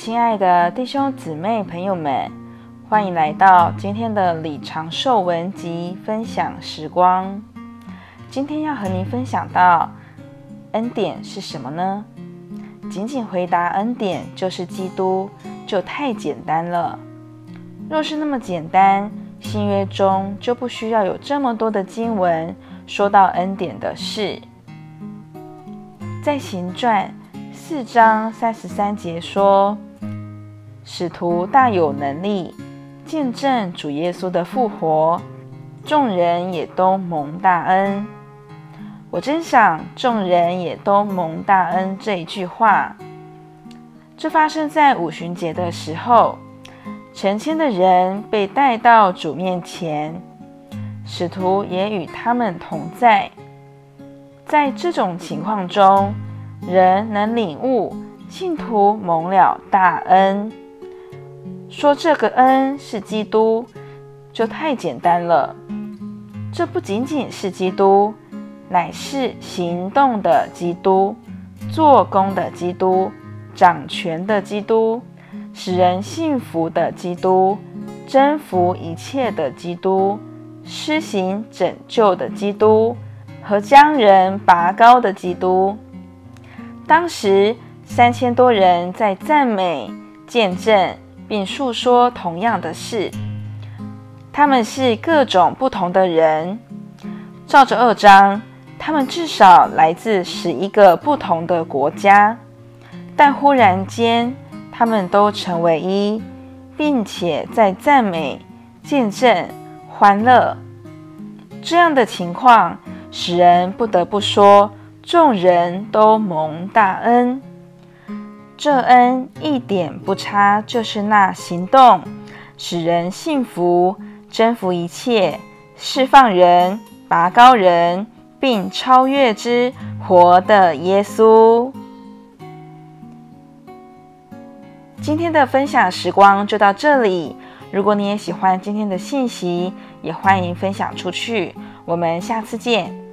亲爱的弟兄姊妹朋友们，欢迎来到今天的李长寿文集分享时光。今天要和您分享到恩典是什么呢？仅仅回答恩典就是基督，就太简单了。若是那么简单，新约中就不需要有这么多的经文说到恩典的事。在行传四章三十三节说。使徒大有能力，见证主耶稣的复活，众人也都蒙大恩。我真想众人也都蒙大恩这一句话，这发生在五旬节的时候，成千的人被带到主面前，使徒也与他们同在。在这种情况中，人能领悟信徒蒙了大恩。说这个恩是基督，就太简单了。这不仅仅是基督，乃是行动的基督、做工的基督、掌权的基督、使人幸福的基督、征服一切的基督、施行拯救的基督和将人拔高的基督。当时三千多人在赞美、见证。并述说同样的事，他们是各种不同的人。照着二章，他们至少来自十一个不同的国家，但忽然间，他们都成为一，并且在赞美、见证、欢乐。这样的情况使人不得不说，众人都蒙大恩。这恩一点不差，就是那行动，使人幸福、征服一切、释放人、拔高人，并超越之活的耶稣。今天的分享时光就到这里。如果你也喜欢今天的信息，也欢迎分享出去。我们下次见。